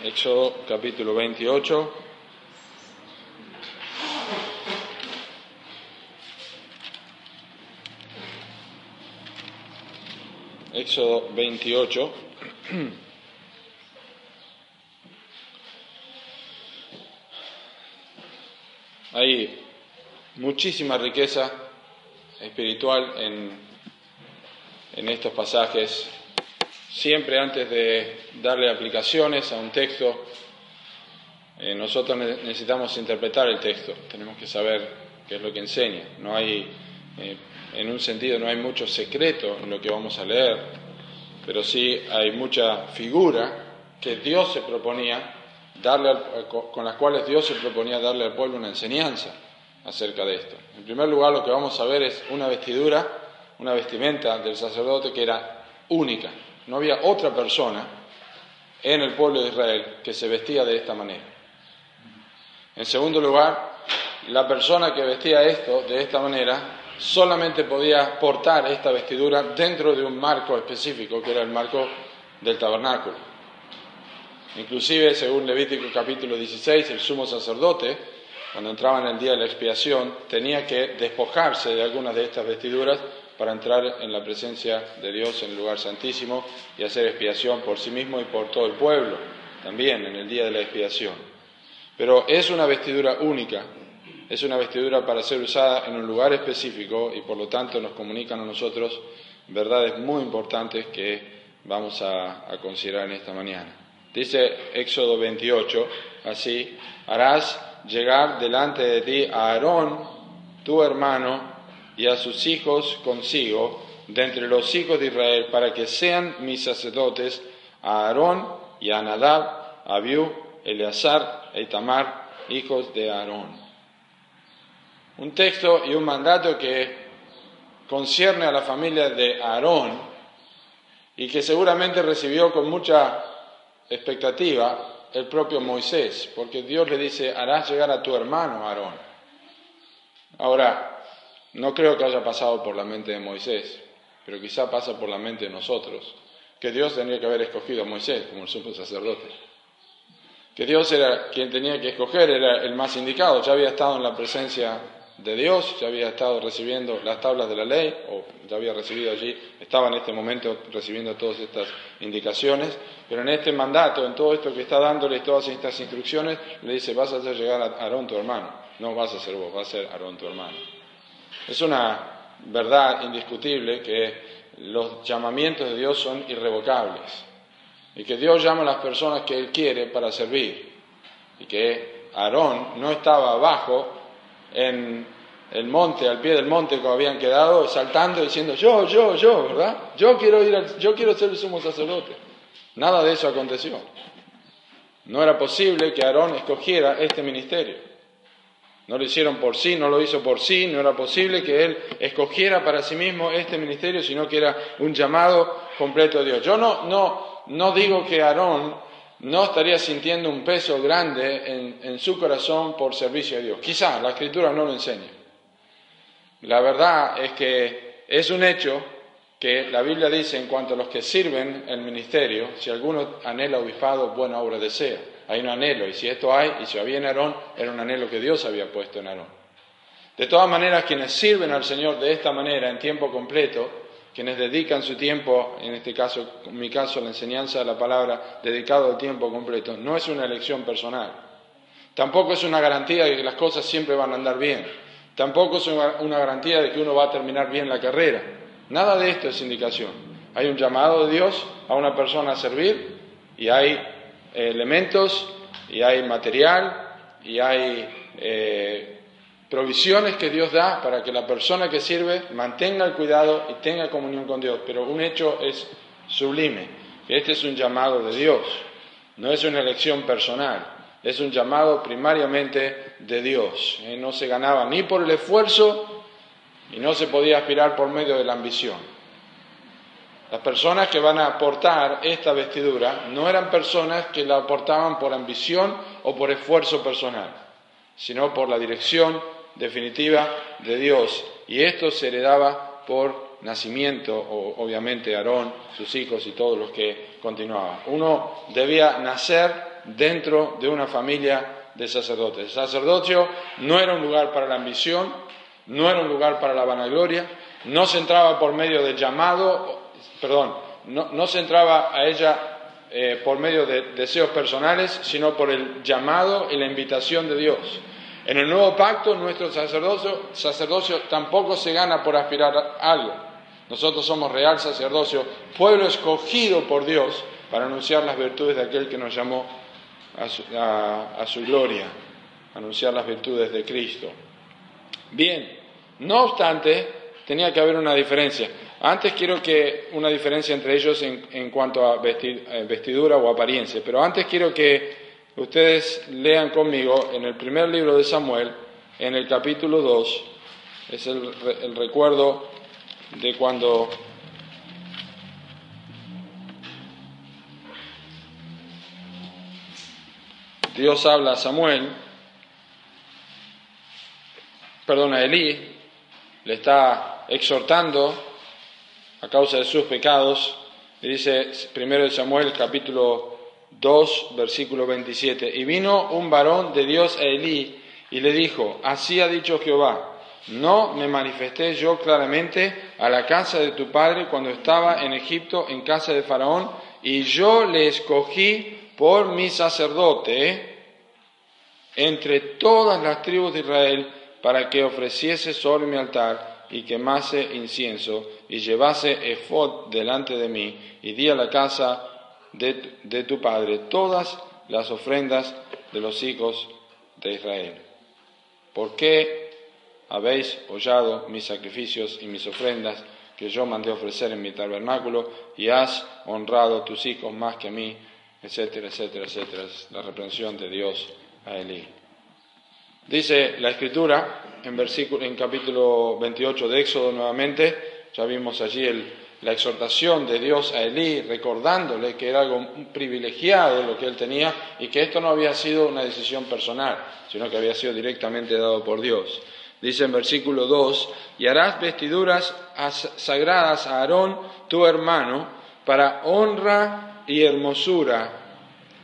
Éxodo capítulo 28. Éxodo 28. Hay muchísima riqueza espiritual en, en estos pasajes. Siempre antes de darle aplicaciones a un texto, eh, nosotros necesitamos interpretar el texto, tenemos que saber qué es lo que enseña. No hay, eh, en un sentido, no hay mucho secreto en lo que vamos a leer, pero sí hay mucha figura que Dios se proponía darle, con las cuales Dios se proponía darle al pueblo una enseñanza acerca de esto. En primer lugar, lo que vamos a ver es una vestidura, una vestimenta del sacerdote que era única. No había otra persona en el pueblo de Israel que se vestía de esta manera. En segundo lugar, la persona que vestía esto de esta manera solamente podía portar esta vestidura dentro de un marco específico, que era el marco del tabernáculo. Inclusive, según Levítico capítulo 16, el sumo sacerdote, cuando entraba en el día de la expiación, tenía que despojarse de algunas de estas vestiduras para entrar en la presencia de Dios en el lugar santísimo y hacer expiación por sí mismo y por todo el pueblo, también en el día de la expiación. Pero es una vestidura única, es una vestidura para ser usada en un lugar específico y por lo tanto nos comunican a nosotros verdades muy importantes que vamos a, considerar en esta mañana. Dice Éxodo 28, así, harás llegar delante de ti a Aarón, tu hermano, y a sus hijos consigo, de entre los hijos de Israel, para que sean mis sacerdotes, a Aarón y a Nadab, a Abiú, Eleazar e Itamar, hijos de Aarón. Un texto y un mandato que concierne a la familia de Aarón y que seguramente recibió con mucha expectativa el propio Moisés, porque Dios le dice, harás llegar a tu hermano Aarón. Ahora, no creo que haya pasado por la mente de Moisés, pero quizá pasa por la mente de nosotros, que Dios tenía que haber escogido a Moisés como el sumo sacerdote. Que Dios era quien tenía que escoger, era el más indicado, ya había estado en la presencia de Dios, ya había estado recibiendo las tablas de la ley, o ya había recibido allí, estaba en este momento recibiendo todas estas indicaciones, pero en este mandato, en todo esto que está dándole todas estas instrucciones, le dice, vas a hacer llegar a Aarón tu hermano, no vas a ser vos, va a ser Aarón tu hermano. Es una verdad indiscutible que los llamamientos de Dios son irrevocables y que Dios llama a las personas que Él quiere para servir y que Aarón no estaba abajo en el monte, al pie del monte como habían quedado, saltando diciendo yo, yo, yo, ¿verdad? Yo quiero ir, yo quiero ser el sumo sacerdote. Nada de eso aconteció. No era posible que Aarón escogiera este ministerio. No lo hicieron por sí, no lo hizo por sí, no era posible que él escogiera para sí mismo este ministerio, sino que era un llamado completo de Dios. Yo no, no, no digo que Aarón no estaría sintiendo un peso grande en, su corazón por servicio a Dios. Quizá la escritura no lo enseña. La verdad es que es un hecho que la Biblia dice en cuanto a los que sirven el ministerio, si alguno anhela obispado, buena obra desea hay un anhelo, y si esto hay, y si había en Aarón, era un anhelo que Dios había puesto en Aarón. De todas maneras, quienes sirven al Señor de esta manera, en tiempo completo, quienes dedican su tiempo, en este caso, en mi caso, la enseñanza de la palabra, dedicado al tiempo completo, no es una elección personal. Tampoco es una garantía de que las cosas siempre van a andar bien. Tampoco es una garantía de que uno va a terminar bien la carrera. Nada de esto es indicación. Hay un llamado de Dios a una persona a servir y hay elementos y hay material y hay eh, provisiones que Dios da para que la persona que sirve mantenga el cuidado y tenga comunión con Dios. Pero un hecho es sublime, que este es un llamado de Dios, no es una elección personal, es un llamado primariamente de Dios. Eh, no se ganaba ni por el esfuerzo y no se podía aspirar por medio de la ambición. Las personas que van a aportar esta vestidura no eran personas que la aportaban por ambición o por esfuerzo personal, sino por la dirección definitiva de Dios. Y esto se heredaba por nacimiento, o, obviamente Aarón, sus hijos y todos los que continuaban. Uno debía nacer dentro de una familia de sacerdotes. El sacerdocio no era un lugar para la ambición, no era un lugar para la vanagloria, no se entraba por medio del llamado, perdón, no, se entraba a ella eh, por medio de deseos personales, sino por el llamado y la invitación de Dios. En el nuevo pacto, nuestro sacerdocio, sacerdocio tampoco se gana por aspirar a algo. Nosotros somos real sacerdocio, pueblo escogido por Dios para anunciar las virtudes de aquel que nos llamó a su, gloria, anunciar las virtudes de Cristo. Bien, no obstante, tenía que haber una diferencia. Antes quiero que una diferencia entre ellos en, cuanto a eh, vestidura o apariencia, pero antes quiero que ustedes lean conmigo en el primer libro de Samuel, en el capítulo 2, es el recuerdo de cuando Dios habla a Samuel, perdona, a Elí, le está exhortando a causa de sus pecados. Dice primero de Samuel capítulo 2, versículo 27. Y vino un varón de Dios a Elí y le dijo, así ha dicho Jehová, no me manifesté yo claramente a la casa de tu padre cuando estaba en Egipto en casa de Faraón, y yo le escogí por mi sacerdote entre todas las tribus de Israel para que ofreciese sobre mi altar y quemase incienso y llevase efod delante de mí y di a la casa de, de tu padre todas las ofrendas de los hijos de Israel. ¿Por qué habéis hollado mis sacrificios y mis ofrendas que yo mandé ofrecer en mi tabernáculo y has honrado tus hijos más que a mí? etcétera, etcétera, etcétera. la reprensión de Dios a Elí. Dice la Escritura en, versículo, en capítulo 28 de Éxodo nuevamente, ya vimos allí la exhortación de Dios a Elí, recordándole que era algo privilegiado lo que él tenía y que esto no había sido una decisión personal, sino que había sido directamente dado por Dios. Dice en versículo 2, y harás vestiduras sagradas a Aarón, tu hermano, para honra y hermosura.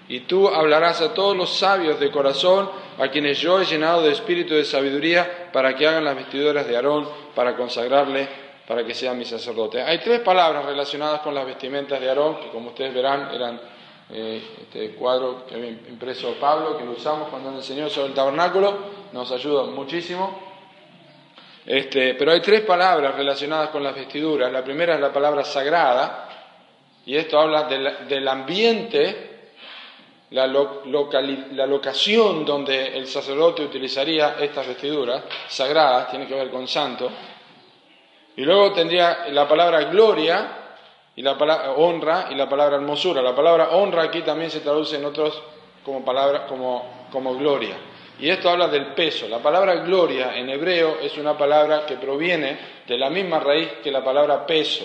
Y tú hablarás a todos los sabios de corazón, a quienes yo he llenado de espíritu de sabiduría, para que hagan las vestiduras de Aarón, para consagrarle, para que sea mi sacerdote. Hay tres palabras relacionadas con las vestimentas de Aarón, que como ustedes verán eran eh, este cuadro que había impreso Pablo, que lo usamos cuando nos enseñó sobre el tabernáculo, nos ayuda muchísimo. Este, pero hay tres palabras relacionadas con las vestiduras. La primera es la palabra sagrada, y esto habla del ambiente, la, la, locación donde el sacerdote utilizaría estas vestiduras sagradas, tiene que ver con santo. Y luego tendría la palabra gloria y la palabra honra y la palabra hermosura. La palabra honra aquí también se traduce en otros como palabra como, como gloria. Y esto habla del peso. La palabra gloria en hebreo es una palabra que proviene de la misma raíz que la palabra peso,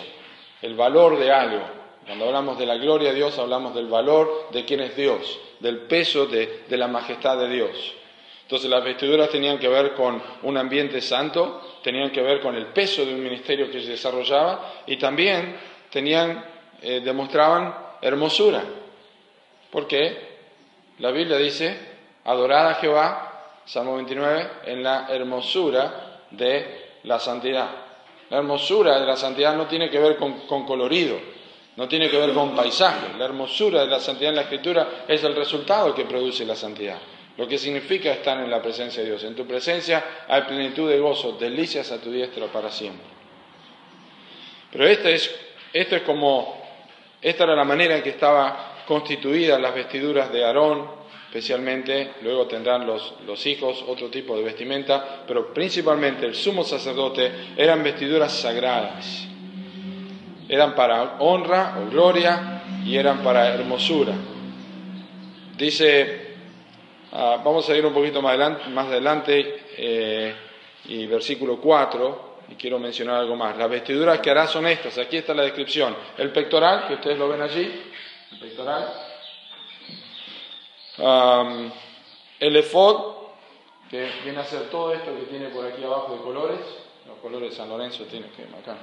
el valor de algo. Cuando hablamos de la gloria de Dios, hablamos del valor de quién es Dios, del peso de, la majestad de Dios. Entonces las vestiduras tenían que ver con un ambiente santo, tenían que ver con el peso de un ministerio que se desarrollaba y también tenían, eh, demostraban hermosura. Porque la Biblia dice, adorad a Jehová, Salmo 29, en la hermosura de la santidad. La hermosura de la santidad no tiene que ver con colorido, no tiene que ver con paisaje. La hermosura de la santidad en la escritura es el resultado que produce la santidad. Lo que significa estar en la presencia de Dios. En tu presencia hay plenitud de gozo, delicias a tu diestra para siempre. Pero este es, esto es como, esta era la manera en que estaban constituidas las vestiduras de Aarón, especialmente, luego tendrán los, los, hijos otro tipo de vestimenta, pero principalmente el sumo sacerdote eran vestiduras sagradas eran para honra o gloria y eran para hermosura. Dice, ah, vamos a ir un poquito más adelante, más adelante eh, y versículo 4, y quiero mencionar algo más. Las vestiduras que hará son estas, aquí está la descripción. El pectoral, que ustedes lo ven allí, el pectoral. el efod, que viene a ser todo esto que tiene por aquí abajo de colores, los colores de San Lorenzo tiene que acá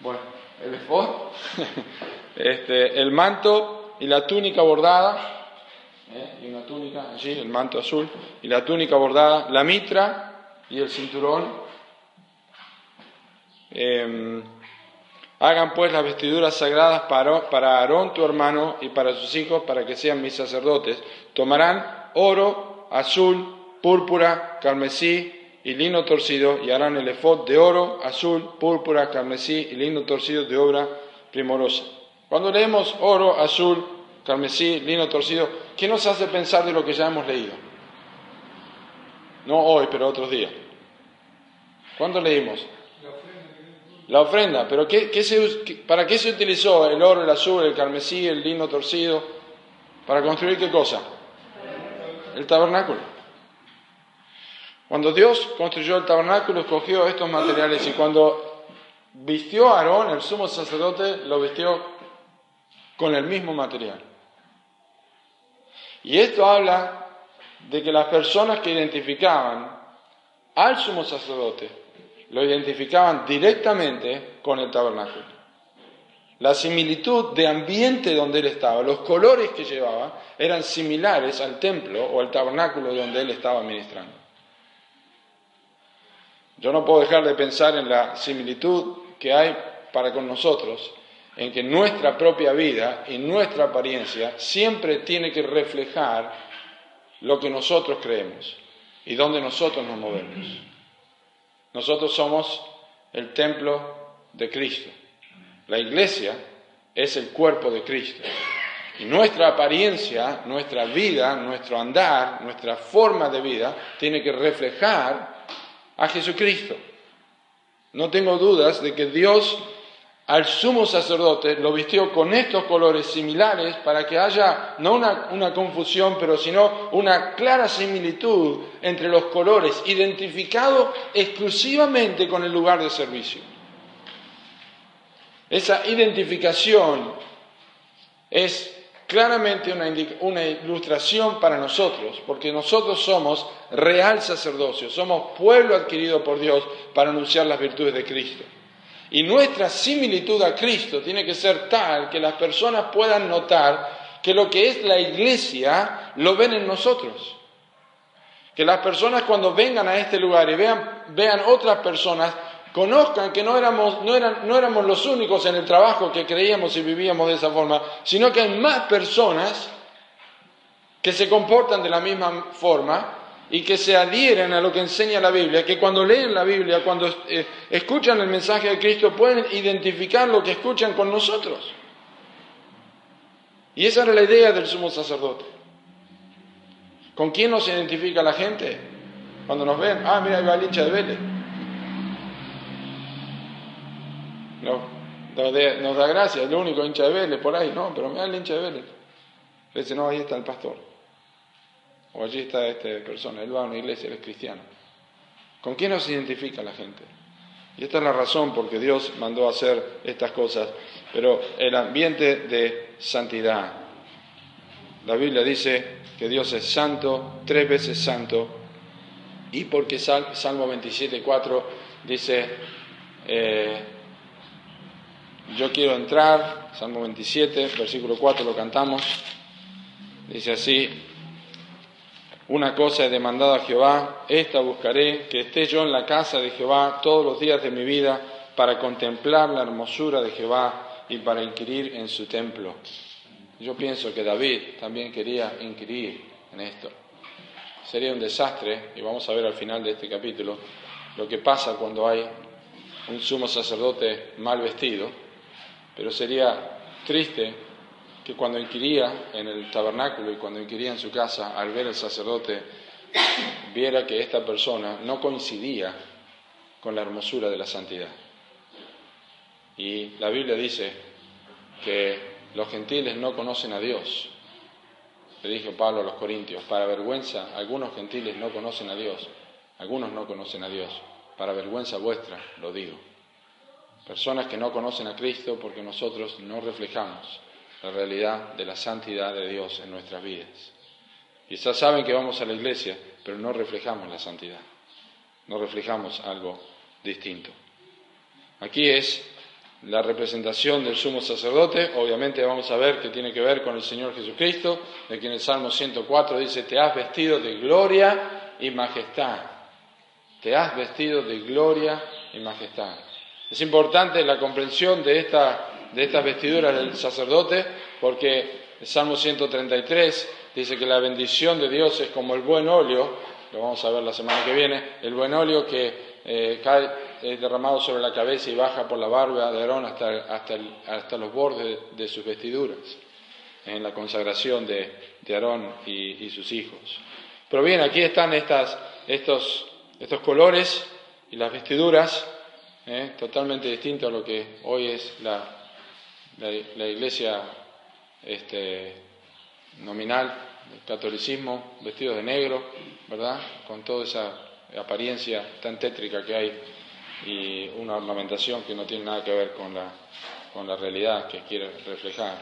Bueno, el efod, este, el manto y la túnica bordada, ¿eh? y una túnica allí, el manto azul, y la túnica bordada, la mitra y el cinturón. Em, hagan pues las vestiduras sagradas para, para Aarón tu hermano y para sus hijos, para que sean mis sacerdotes. Tomarán oro, azul, púrpura, carmesí, y lino torcido, y harán el efod de oro, azul, púrpura, carmesí y lino torcido de obra primorosa. Cuando leemos oro, azul, carmesí, lino torcido, ¿qué nos hace pensar de lo que ya hemos leído? No hoy, pero otros días. ¿Cuándo leímos? La ofrenda. ¿Pero qué, para qué se utilizó el oro, el azul, el carmesí, el lino torcido? ¿Para construir qué cosa? El tabernáculo. Cuando Dios construyó el tabernáculo, escogió estos materiales y cuando vistió a Aarón, el sumo sacerdote, lo vistió con el mismo material. Y esto habla de que las personas que identificaban al sumo sacerdote lo identificaban directamente con el tabernáculo. La similitud de ambiente donde él estaba, los colores que llevaba, eran similares al templo o al tabernáculo donde él estaba ministrando. Yo no puedo dejar de pensar en la similitud que hay para con nosotros, en que nuestra propia vida y nuestra apariencia siempre tiene que reflejar lo que nosotros creemos y donde nosotros nos movemos. Nosotros somos el templo de Cristo. La iglesia es el cuerpo de Cristo. Y nuestra apariencia, nuestra vida, nuestro andar, nuestra forma de vida tiene que reflejar a Jesucristo. No tengo dudas de que Dios al sumo sacerdote lo vistió con estos colores similares para que haya no una, una, confusión, pero sino una clara similitud entre los colores, identificado exclusivamente con el lugar de servicio. Esa identificación es claramente una, ilustración para nosotros, porque nosotros somos real sacerdocio, somos pueblo adquirido por Dios para anunciar las virtudes de Cristo. Y nuestra similitud a Cristo tiene que ser tal que las personas puedan notar que lo que es la iglesia lo ven en nosotros. Que las personas cuando vengan a este lugar y vean, vean otras personas, conozcan que no éramos, no, eran, no éramos los únicos en el trabajo que creíamos y vivíamos de esa forma, sino que hay más personas que se comportan de la misma forma y que se adhieren a lo que enseña la Biblia, que cuando leen la Biblia, cuando eh, escuchan el mensaje de Cristo, pueden identificar lo que escuchan con nosotros. Y esa era la idea del sumo sacerdote. ¿Con quién nos identifica la gente? Cuando nos ven, ah, mira, ahí va el de Vélez. No, nos, da gracia, el único hincha de Vélez por ahí, no, pero mira el hincha de Vélez. Dice, no, ahí está el pastor. O allí está esta persona, él va a una iglesia, él es cristiano. ¿Con quién nos identifica la gente? Y esta es la razón por que Dios mandó hacer estas cosas. Pero el ambiente de santidad. La Biblia dice que Dios es santo, tres veces santo. Y porque Salmo 27.4 dice, eh, yo quiero entrar, Salmo 27, versículo 4 lo cantamos, dice así, una cosa he demandado a Jehová, esta buscaré, que esté yo en la casa de Jehová todos los días de mi vida para contemplar la hermosura de Jehová y para inquirir en su templo. Yo pienso que David también quería inquirir en esto. Sería un desastre, y vamos a ver al final de este capítulo, lo que pasa cuando hay un sumo sacerdote mal vestido, pero sería triste que cuando inquiría en el tabernáculo y cuando inquiría en su casa, al ver al sacerdote, viera que esta persona no coincidía con la hermosura de la santidad. Y la Biblia dice que los gentiles no conocen a Dios. Le dijo Pablo a los Corintios, para vergüenza, algunos gentiles no conocen a Dios, algunos no conocen a Dios, para vergüenza vuestra lo digo. Personas que no conocen a Cristo porque nosotros no reflejamos la realidad de la santidad de Dios en nuestras vidas. Quizás saben que vamos a la iglesia, pero no reflejamos la santidad, no reflejamos algo distinto. Aquí es la representación del sumo sacerdote, obviamente vamos a ver que tiene que ver con el Señor Jesucristo, de quien el Salmo 104 dice, te has vestido de gloria y majestad, te has vestido de gloria y majestad. Es importante la comprensión de, esta, de estas vestiduras del sacerdote, porque el Salmo 133 dice que la bendición de Dios es como el buen óleo, lo vamos a ver la semana que viene, el buen óleo que eh, cae derramado sobre la cabeza y baja por la barba de Aarón hasta, hasta, hasta los bordes de sus vestiduras, en la consagración de, de Aarón y, sus hijos. Pero bien, aquí están estas, estos, estos colores y las vestiduras, eh, totalmente distintos a lo que hoy es la, la, iglesia este, nominal, el catolicismo, vestidos de negro, ¿verdad? Con toda esa apariencia tan tétrica que hay y una ornamentación que no tiene nada que ver con la, con la realidad que quiere reflejar.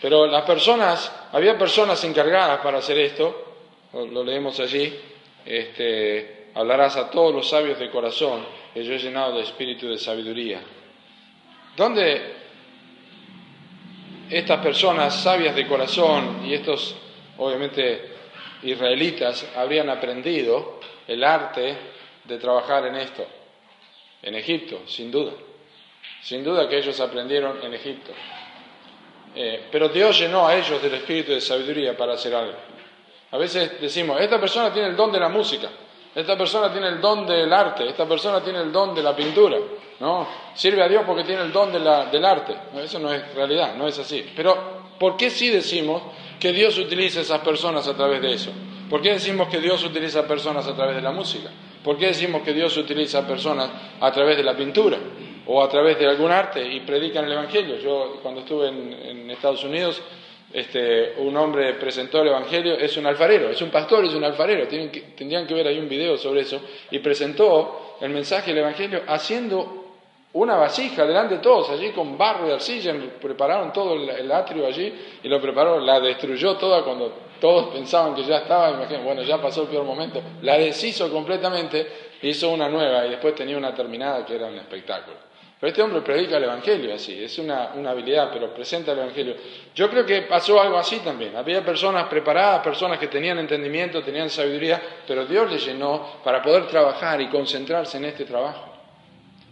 Pero las personas, había personas encargadas para hacer esto, lo, leemos allí, este, hablarás a todos los sabios de corazón, que yo he llenado de espíritu de sabiduría. ¿Dónde estas personas sabias de corazón y estos, obviamente, israelitas habrían aprendido el arte de trabajar en esto? En Egipto, sin duda. Sin duda que ellos aprendieron en Egipto. Eh, pero Dios llenó a ellos del espíritu de sabiduría para hacer algo. A veces decimos, esta persona tiene el don de la música, esta persona tiene el don del arte, esta persona tiene el don de la pintura. No, sirve a Dios porque tiene el don del arte. eso no es realidad, no es así. Pero, ¿por qué sí decimos que Dios utiliza esas personas a través de eso? ¿Por qué decimos que Dios utiliza personas a través de la música? ¿Por qué decimos que Dios utiliza personas a través de la pintura o a través de algún arte y predican el Evangelio? Yo cuando estuve en, Estados Unidos, este, un hombre presentó el Evangelio, es un alfarero, es un pastor, es un alfarero, tendrían que ver ahí un video sobre eso, y presentó el mensaje del Evangelio haciendo una vasija delante de todos, allí con barro y arcilla, prepararon todo el, atrio allí y lo preparó, la destruyó toda cuando todos pensaban que ya estaba, bueno, ya pasó el peor momento, la deshizo completamente, hizo una nueva y después tenía una terminada que era un espectáculo. Este hombre predica el Evangelio así, es una, una, habilidad, pero presenta el Evangelio. Yo creo que pasó algo así también. Había personas preparadas, personas que tenían entendimiento, tenían sabiduría, pero Dios les llenó para poder trabajar y concentrarse en este trabajo.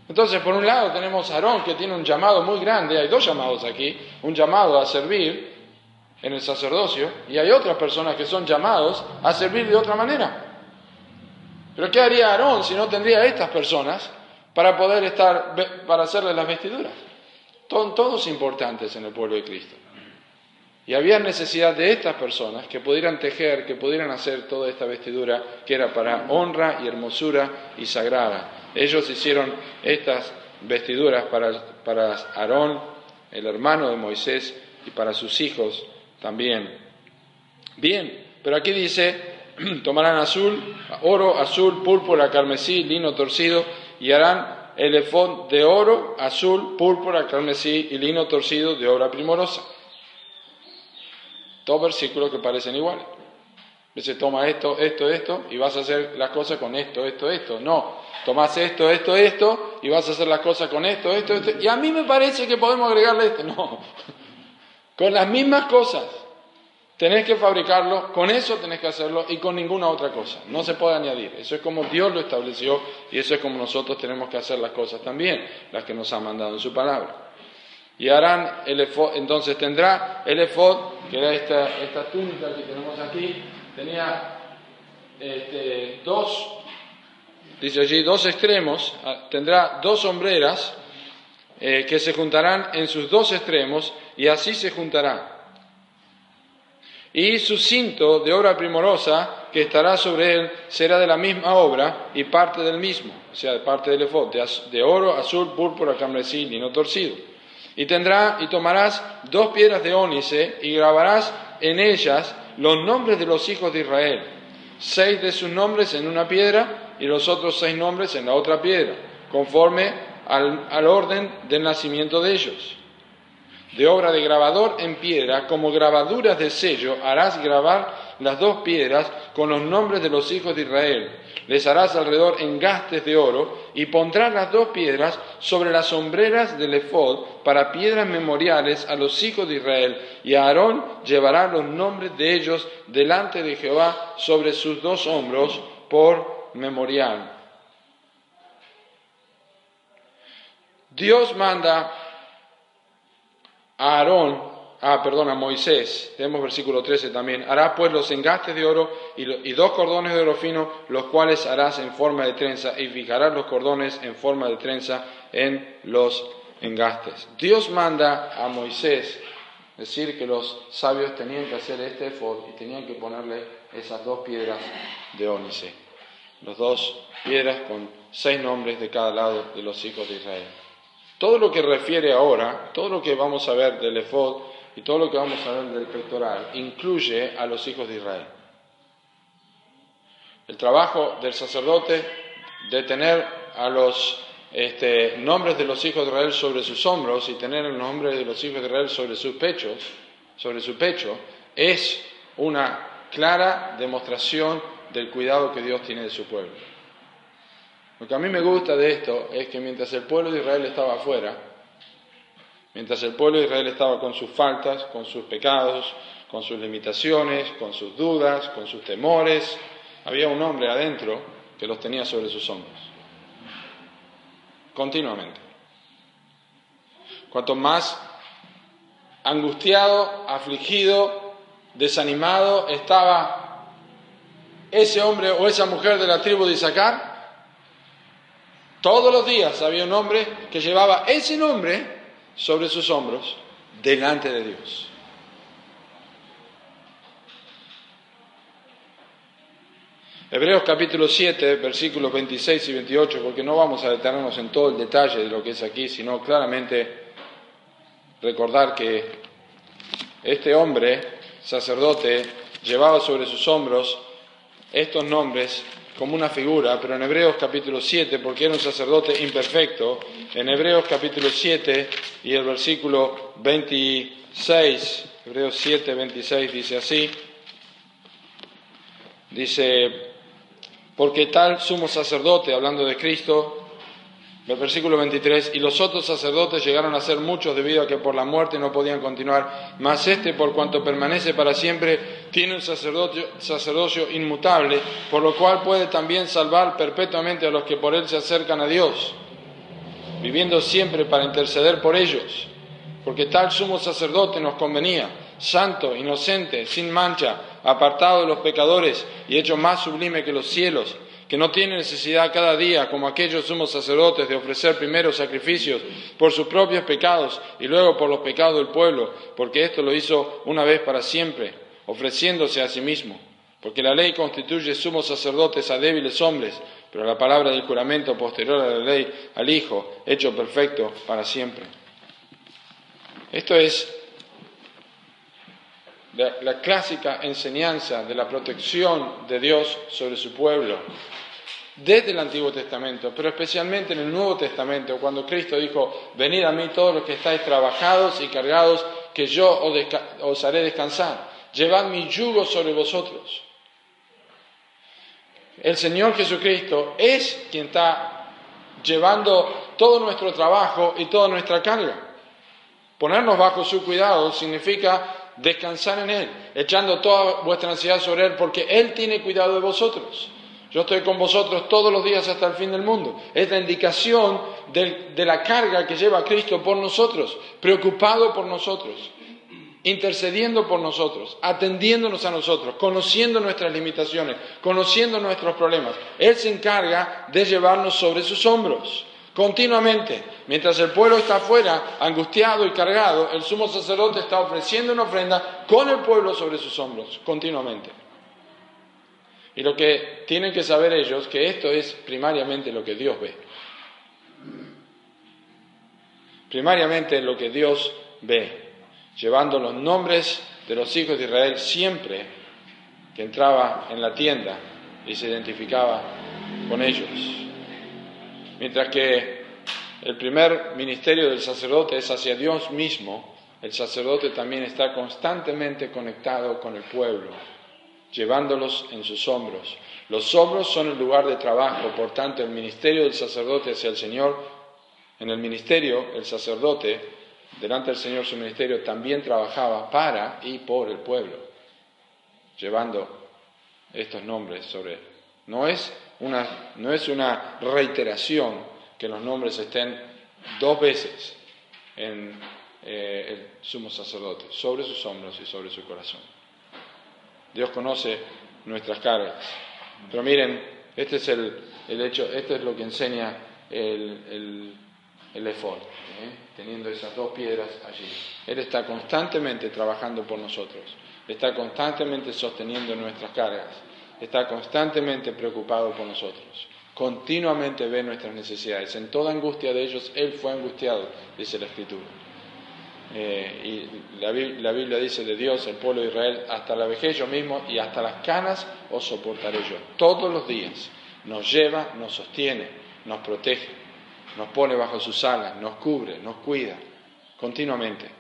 Entonces, por un lado tenemos a Aarón que tiene un llamado muy grande, hay dos llamados aquí, un llamado a servir en el sacerdocio y hay otras personas que son llamados a servir de otra manera. Pero ¿qué haría Aarón si no tendría a estas personas para poder estar, para hacerle las vestiduras? Son todos importantes en el pueblo de Cristo. Y había necesidad de estas personas que pudieran tejer, que pudieran hacer toda esta vestidura que era para honra y hermosura y sagrada. Ellos hicieron estas vestiduras para, Aarón, el hermano de Moisés, y para sus hijos también. Bien, pero aquí dice, tomarán azul, oro, azul, púrpura, carmesí, lino torcido, y harán el efod de oro, azul, púrpura, carmesí y lino torcido de obra primorosa. Dos versículos que parecen iguales. Dice, toma esto, esto, esto, y vas a hacer las cosas con esto, esto, esto. No, tomás esto, esto, esto, y vas a hacer las cosas con esto, esto, esto. Y a mí me parece que podemos agregarle esto. No, con las mismas cosas. Tenés que fabricarlo, con eso tenés que hacerlo y con ninguna otra cosa. No se puede añadir. Eso es como Dios lo estableció y eso es como nosotros tenemos que hacer las cosas también, las que nos ha mandado en su palabra. Y harán el efod, entonces tendrá el efod, que era esta, esta túnica que tenemos aquí, tenía este, dos, dice allí, dos extremos, ah, tendrá dos sombreras eh, que se juntarán en sus dos extremos y así se juntará. Y su cinto de obra primorosa que estará sobre él será de la misma obra y parte del mismo, o sea, de parte del efod, de, oro, azul, púrpura, carmesí, no torcido. Y tendrá y tomarás dos piedras de ónice y grabarás en ellas los nombres de los hijos de Israel, seis de sus nombres en una piedra y los otros seis nombres en la otra piedra, conforme al, al orden del nacimiento de ellos. De obra de grabador en piedra, como grabaduras de sello, harás grabar las dos piedras con los nombres de los hijos de Israel. Les harás alrededor engastes de oro y pondrás las dos piedras sobre las sombreras del efod para piedras memoriales a los hijos de Israel. Y Aarón llevará los nombres de ellos delante de Jehová sobre sus dos hombros por memorial. Dios manda a Aarón Ah, perdón, Moisés, tenemos versículo 13 también. Hará pues los engastes de oro y, dos cordones de oro fino, los cuales harás en forma de trenza, y fijarás los cordones en forma de trenza en los engastes. Dios manda a Moisés decir que los sabios tenían que hacer este efod y tenían que ponerle esas dos piedras de ónice. Los dos piedras con seis nombres de cada lado de los hijos de Israel. Todo lo que refiere ahora, todo lo que vamos a ver del efod, y todo lo que vamos a ver del pectoral incluye a los hijos de Israel. El trabajo del sacerdote de tener a los este, nombres de los hijos de Israel sobre sus hombros y tener el nombre de los hijos de Israel sobre sus pechos, sobre su pecho, es una clara demostración del cuidado que Dios tiene de su pueblo. Lo que a mí me gusta de esto es que mientras el pueblo de Israel estaba afuera, Mientras el pueblo de Israel estaba con sus faltas, con sus pecados, con sus limitaciones, con sus dudas, con sus temores, había un hombre adentro que los tenía sobre sus hombros. Continuamente. Cuanto más angustiado, afligido, desanimado estaba ese hombre o esa mujer de la tribu de Isaacar, todos los días había un hombre que llevaba ese nombre sobre sus hombros delante de Dios. Hebreos capítulo 7, versículos 26 y 28, porque no vamos a detenernos en todo el detalle de lo que es aquí, sino claramente recordar que este hombre, sacerdote, llevaba sobre sus hombros estos nombres como una figura, pero en Hebreos capítulo 7, porque era un sacerdote imperfecto, en Hebreos capítulo 7 y el versículo 26, Hebreos 7, 26 dice así, dice, porque tal sumo sacerdote, hablando de Cristo, el versículo 23, y los otros sacerdotes llegaron a ser muchos debido a que por la muerte no podían continuar, mas este, por cuanto permanece para siempre, tiene un sacerdocio, sacerdocio inmutable, por lo cual puede también salvar perpetuamente a los que por él se acercan a Dios, viviendo siempre para interceder por ellos, porque tal sumo sacerdote nos convenía, santo, inocente, sin mancha, apartado de los pecadores y hecho más sublime que los cielos que no tiene necesidad cada día, como aquellos sumos sacerdotes, de ofrecer primero sacrificios por sus propios pecados y luego por los pecados del pueblo, porque esto lo hizo una vez para siempre, ofreciéndose a sí mismo. Porque la ley constituye sumos sacerdotes a débiles hombres, pero la palabra del juramento posterior a la ley al Hijo, hecho perfecto para siempre. Esto es la, clásica enseñanza de la protección de Dios sobre su pueblo desde el Antiguo Testamento, pero especialmente en el Nuevo Testamento, cuando Cristo dijo, venid a mí todos los que estáis trabajados y cargados, que yo os haré descansar. Llevad mi yugo sobre vosotros. El Señor Jesucristo es quien está llevando todo nuestro trabajo y toda nuestra carga. Ponernos bajo su cuidado significa descansar en Él, echando toda vuestra ansiedad sobre Él, porque Él tiene cuidado de vosotros. Yo estoy con vosotros todos los días hasta el fin del mundo. Es la indicación de, la carga que lleva Cristo por nosotros, preocupado por nosotros, intercediendo por nosotros, atendiéndonos a nosotros, conociendo nuestras limitaciones, conociendo nuestros problemas. Él se encarga de llevarnos sobre sus hombros continuamente. Mientras el pueblo está afuera, angustiado y cargado, el sumo sacerdote está ofreciendo una ofrenda con el pueblo sobre sus hombros, continuamente. Y lo que tienen que saber ellos, que esto es primariamente lo que Dios ve. Primariamente lo que Dios ve, llevando los nombres de los hijos de Israel siempre que entraba en la tienda y se identificaba con ellos. Mientras que el primer ministerio del sacerdote es hacia Dios mismo, el sacerdote también está constantemente conectado con el pueblo llevándolos en sus hombros. Los hombros son el lugar de trabajo, por tanto el ministerio del sacerdote hacia el Señor, en el ministerio el sacerdote, delante del Señor su ministerio, también trabajaba para y por el pueblo, llevando estos nombres sobre él. No es una, no es una reiteración que los nombres estén dos veces en eh, el sumo sacerdote, sobre sus hombros y sobre su corazón. Dios conoce nuestras cargas. Pero miren, este es el, hecho, este es lo que enseña el, el, el ¿eh? teniendo esas dos piedras allí. Él está constantemente trabajando por nosotros, está constantemente sosteniendo nuestras cargas, está constantemente preocupado por nosotros, continuamente ve nuestras necesidades. En toda angustia de ellos, Él fue angustiado, dice la Escritura. Eh, y la, Biblia dice de Dios, el pueblo de Israel, hasta la vejez yo mismo y hasta las canas os soportaré yo. Todos los días nos lleva, nos sostiene, nos protege, nos pone bajo sus alas, nos cubre, nos cuida continuamente.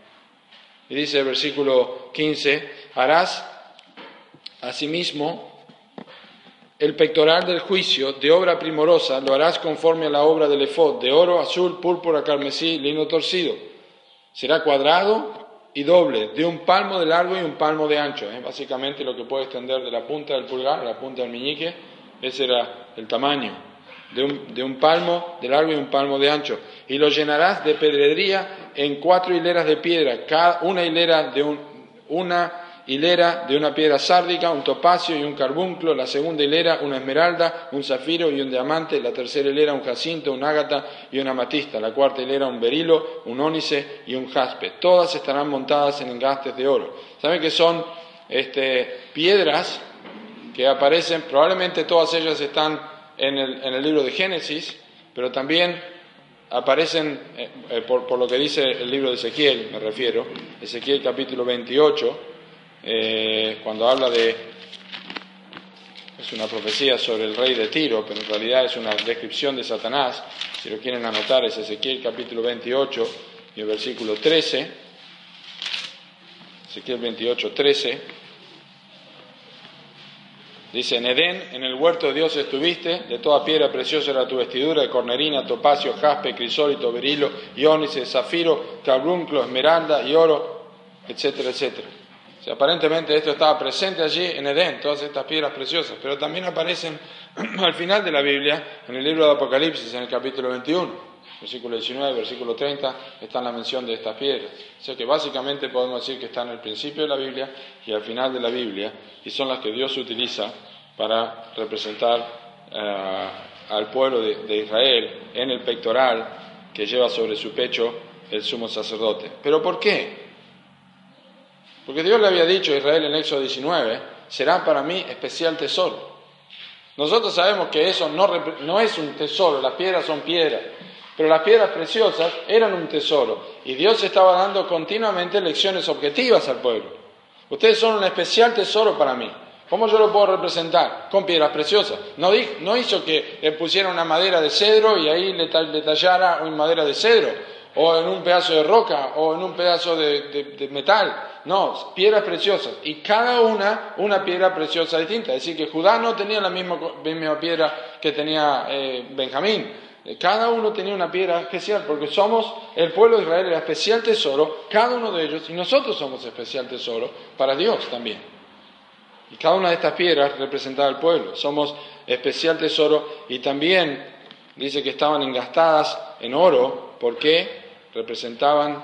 Y dice el versículo 15, harás asimismo el pectoral del juicio de obra primorosa, lo harás conforme a la obra del efod, de oro, azul, púrpura, carmesí, lino torcido será cuadrado y doble, de un palmo de largo y un palmo de ancho. ¿eh? Básicamente lo que puede extender de la punta del pulgar a la punta del meñique, ese era el tamaño, de un, de un palmo de largo y un palmo de ancho. Y lo llenarás de pedrería en cuatro hileras de piedra, cada, una hilera de un, una hilera de una piedra sárdica, un topacio y un carbunclo, la segunda hilera una esmeralda, un zafiro y un diamante, la tercera hilera un jacinto, un ágata y una amatista, la cuarta hilera un berilo, un ónice y un jaspe. Todas estarán montadas en engastes de oro. ¿Saben que son este, piedras que aparecen? Probablemente todas ellas están en el, en el libro de Génesis, pero también aparecen, eh, eh, por, por lo que dice el libro de Ezequiel, me refiero, Ezequiel capítulo 28, eh, cuando habla de, es una profecía sobre el rey de Tiro, pero en realidad es una descripción de Satanás, si lo quieren anotar es Ezequiel capítulo 28 y el versículo 13, Ezequiel 28, 13, Dice, en Edén, en el huerto de Dios estuviste, de toda piedra preciosa era tu vestidura, de cornerina, topacio, jaspe, crisólito, berilo, iónice, zafiro, cabrunclo, esmeralda y oro, etcétera, etcétera aparentemente esto estaba presente allí en Edén, todas estas piedras preciosas, pero también aparecen al final de la Biblia, en el libro de Apocalipsis, en el capítulo 21, versículo 19, versículo 30, está la mención de estas piedras. O sea que básicamente podemos decir que están al principio de la Biblia y al final de la Biblia, y son las que Dios utiliza para representar eh, al pueblo de Israel en el pectoral que lleva sobre su pecho el sumo sacerdote. ¿Pero por qué? Porque Dios le había dicho a Israel en Éxodo 19, será para mí especial tesoro. Nosotros sabemos que eso no, no es un tesoro, las piedras son piedras, pero las piedras preciosas eran un tesoro y Dios estaba dando continuamente lecciones objetivas al pueblo. Ustedes son un especial tesoro para mí. ¿Cómo yo lo puedo representar? Con piedras preciosas. No, no hizo que le pusiera una madera de cedro y ahí le, tallara una madera de cedro o en un pedazo de roca, o en un pedazo de, metal. No, piedras preciosas. Y cada una, una piedra preciosa distinta. Es decir, que Judá no tenía la misma, misma piedra que tenía eh, Benjamín. Cada uno tenía una piedra especial, porque somos el pueblo de Israel, el especial tesoro, cada uno de ellos, y nosotros somos especial tesoro para Dios también. Y cada una de estas piedras representaba al pueblo. Somos especial tesoro y también dice que estaban engastadas en oro. ¿Por qué? Representaban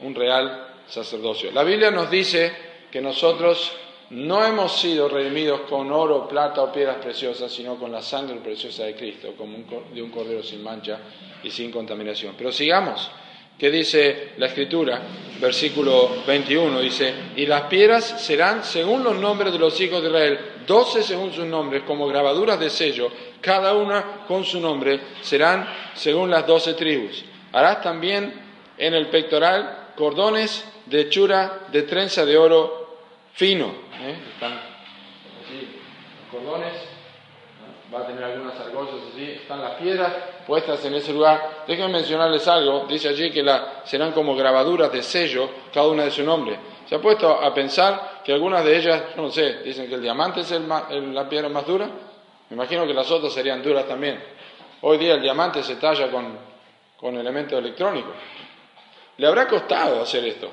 un real sacerdocio. La Biblia nos dice que nosotros no hemos sido redimidos con oro, plata o piedras preciosas, sino con la sangre preciosa de Cristo, como de un cordero sin mancha y sin contaminación. Pero sigamos, ¿qué dice la Escritura? Versículo 21 dice, y las piedras serán según los nombres de los hijos de Israel, doce según sus nombres, como grabaduras de sello, cada una con su nombre, serán según las doce tribus. Harás también en el pectoral cordones de hechura de trenza de oro fino. ¿eh? Están así, cordones, va a tener algunas argollas así, están las piedras puestas en ese lugar. Déjenme mencionarles algo, dice allí que la, serán como grabaduras de sello, cada una de su nombre. ¿Se ha puesto a pensar que algunas de ellas, yo no sé, dicen que el diamante es la piedra más dura. Me imagino que las otras serían duras también. Hoy día el diamante se talla con, con elementos electrónicos. Le habrá costado hacer esto.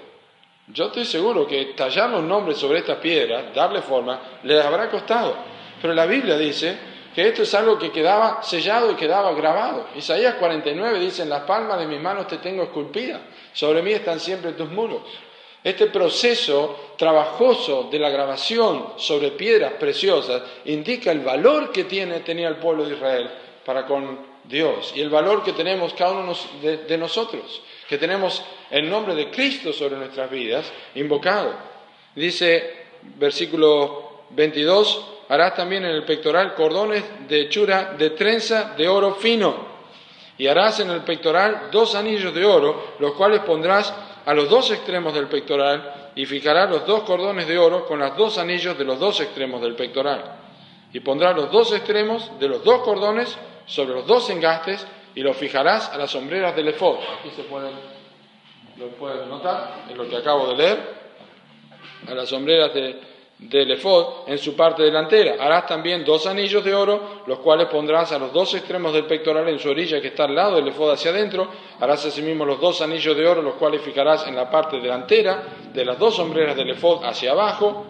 Yo estoy seguro que tallar los nombres sobre estas piedras, darle forma, le habrá costado. Pero la Biblia dice que esto es algo que quedaba sellado y quedaba grabado. Isaías 49 dice, en las palmas de mis manos te tengo esculpida, sobre mí están siempre tus muros. Este proceso trabajoso de la grabación sobre piedras preciosas indica el valor que tenía el pueblo de Israel para con Dios y el valor que tenemos cada uno de nosotros, que tenemos el nombre de Cristo sobre nuestras vidas invocado. Dice versículo 22, harás también en el pectoral cordones de hechura de trenza de oro fino y harás en el pectoral dos anillos de oro, los cuales pondrás a los dos extremos del pectoral y fijarás los dos cordones de oro con los dos anillos de los dos extremos del pectoral. Y pondrás los dos extremos de los dos cordones sobre los dos engastes y los fijarás a las sombreras del efod. Aquí se pueden, lo pueden notar, en lo que acabo de leer, a las sombreras de, del efod en su parte delantera. Harás también dos anillos de oro, los cuales pondrás a los dos extremos del pectoral en su orilla que está al lado del efod hacia adentro. Harás asimismo los dos anillos de oro, los cuales fijarás en la parte delantera de las dos sombreras del efod hacia abajo,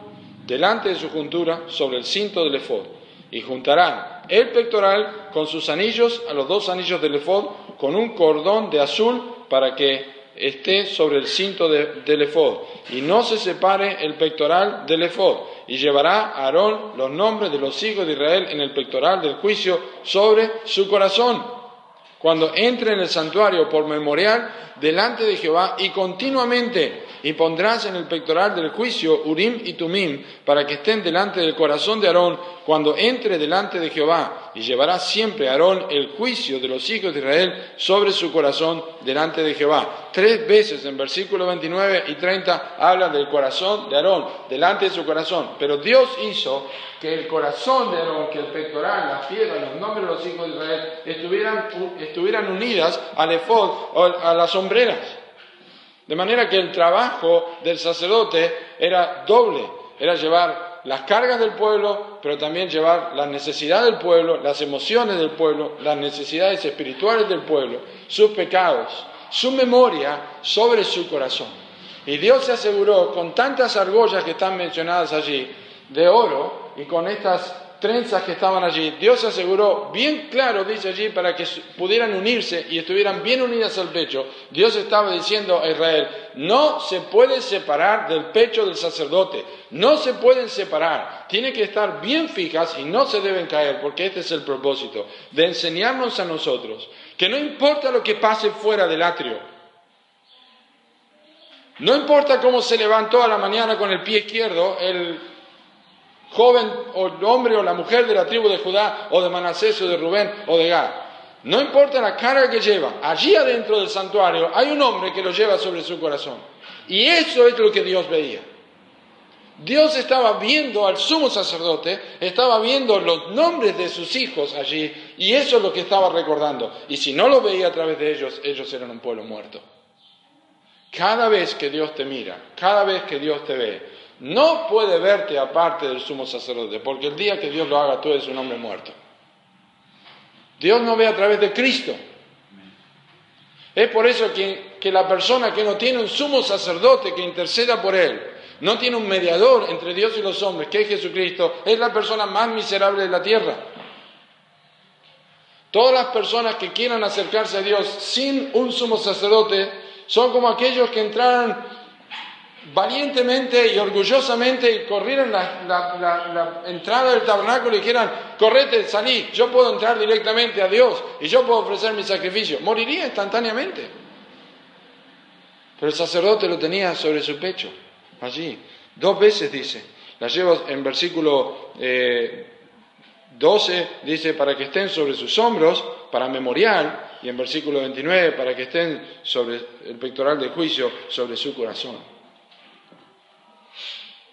delante de su juntura, sobre el cinto del efod. Y juntarán el pectoral con sus anillos a los dos anillos del efod con un cordón de azul para que esté sobre el cinto del efod, y no se separe el pectoral del efod, y llevará Aarón los nombres de los hijos de Israel en el pectoral del juicio sobre su corazón, cuando entre en el santuario por memorial delante de Jehová y continuamente y pondrás en el pectoral del juicio Urim y Tumim para que estén delante del corazón de Aarón cuando entre delante de Jehová y llevará siempre Aarón el juicio de los hijos de Israel sobre su corazón delante de Jehová. Tres veces en versículos 29 y 30 habla del corazón de Aarón delante de su corazón, pero Dios hizo que el corazón de Aarón, que el pectoral, las piedras, los nombres de los hijos de Israel estuvieran, unidas al efod a las sombreras. De manera que el trabajo del sacerdote era doble, era llevar las cargas del pueblo, pero también llevar la necesidad del pueblo, las emociones del pueblo, las necesidades espirituales del pueblo, sus pecados, su memoria sobre su corazón. Y Dios se aseguró con tantas argollas que están mencionadas allí, de oro, y con estas trenzas que estaban allí, Dios aseguró bien claro, dice allí, para que pudieran unirse y estuvieran bien unidas al pecho. Dios estaba diciendo a Israel, no se puede separar del pecho del sacerdote, no se pueden separar, tienen que estar bien fijas y no se deben caer, porque este es el propósito, de enseñarnos a nosotros que no importa lo que pase fuera del atrio, no importa cómo se levantó a la mañana con el pie izquierdo, el joven o el hombre o la mujer de la tribu de Judá o de Manasés o de Rubén o de Gad. No importa la cara que lleva, allí adentro del santuario hay un hombre que lo lleva sobre su corazón. Y eso es lo que Dios veía. Dios estaba viendo al sumo sacerdote, estaba viendo los nombres de sus hijos allí, y eso es lo que estaba recordando. Y si no lo veía a través de ellos, ellos eran un pueblo muerto. Cada vez que Dios te mira, cada vez que Dios te ve, no puede verte aparte del sumo sacerdote, porque el día que Dios lo haga tú eres un hombre muerto. Dios no ve a través de Cristo. Es por eso que, que, la persona que no tiene un sumo sacerdote que interceda por él, no tiene un mediador entre Dios y los hombres, que es Jesucristo, es la persona más miserable de la tierra. Todas las personas que quieran acercarse a Dios sin un sumo sacerdote son como aquellos que entraran valientemente y orgullosamente corrieran la, entrada del tabernáculo y dijeran, correte, salí, yo puedo entrar directamente a Dios y yo puedo ofrecer mi sacrificio, moriría instantáneamente. Pero el sacerdote lo tenía sobre su pecho, allí. Dos veces dice, la llevo en versículo 12, eh, dice, para que estén sobre sus hombros, para memorial, y en versículo 29, para que estén sobre el pectoral de juicio, sobre su corazón.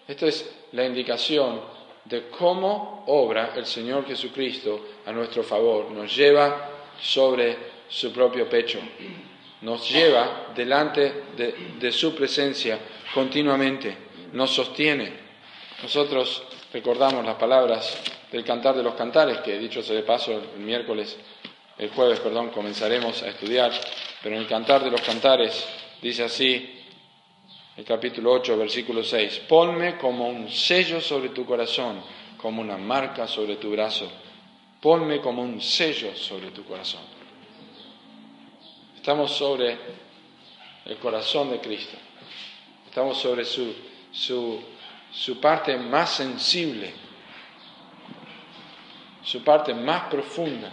Esta es la indicación de cómo obra el Señor Jesucristo a nuestro favor. Nos lleva sobre su propio pecho, nos lleva delante de, su presencia continuamente, nos sostiene. Nosotros recordamos las palabras del Cantar de los Cantares, que dicho sea de paso, el miércoles, el jueves, perdón, comenzaremos a estudiar, pero en el Cantar de los Cantares dice así, el capítulo 8, versículo 6, ponme como un sello sobre tu corazón, como una marca sobre tu brazo, ponme como un sello sobre tu corazón. Estamos sobre el corazón de Cristo, estamos sobre su, su, su parte más sensible, su parte más profunda,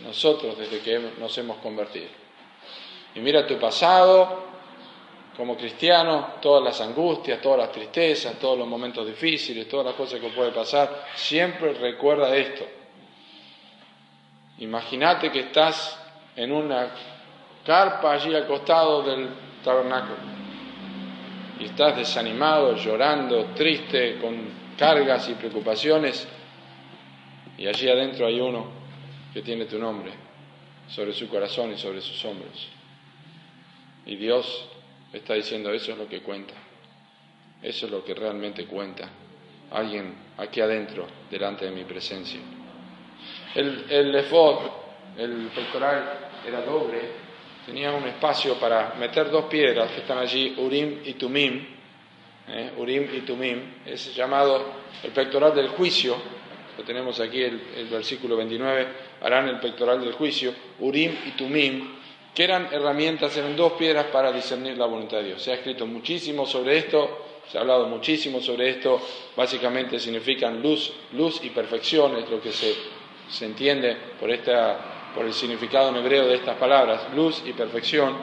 nosotros desde que nos hemos convertido. Y mira tu pasado, como cristiano, todas las angustias, todas las tristezas, todos los momentos difíciles, todas las cosas que puede pasar, siempre recuerda esto. Imagínate que estás en una carpa allí al costado del tabernáculo y estás desanimado, llorando, triste, con cargas y preocupaciones y allí adentro hay uno que tiene tu nombre sobre su corazón y sobre sus hombros. Y Dios está diciendo eso es lo que cuenta. Eso es lo que realmente cuenta. Alguien aquí adentro, delante de mi presencia. El, el el pectoral, era doble. Tenía un espacio para meter dos piedras que están allí, Urim y Tumim. ¿eh? Urim y Tumim. Es llamado el pectoral del juicio. Lo tenemos aquí el, el versículo 29. Harán el pectoral del juicio. Urim y Tumim que eran herramientas, eran dos piedras para discernir la voluntad de Dios. Se ha escrito muchísimo sobre esto, se ha hablado muchísimo sobre esto, básicamente significan luz, luz y perfección, es lo que se, se entiende por, esta, por el significado en hebreo de estas palabras, luz y perfección,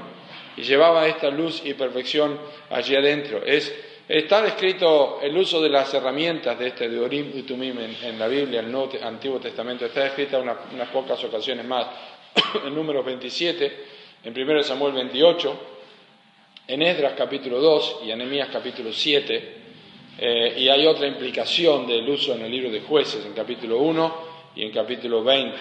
y llevaba esta luz y perfección allí adentro. Es, está descrito el uso de las herramientas de este de Orim y Tumim en, la Biblia, en el Antiguo Testamento, está descrita unas pocas ocasiones más, en números 27, en 1 Samuel 28, en Esdras capítulo 2 y en Enemías capítulo 7, eh, y hay otra implicación del uso en el libro de jueces, en capítulo 1 y en capítulo 20.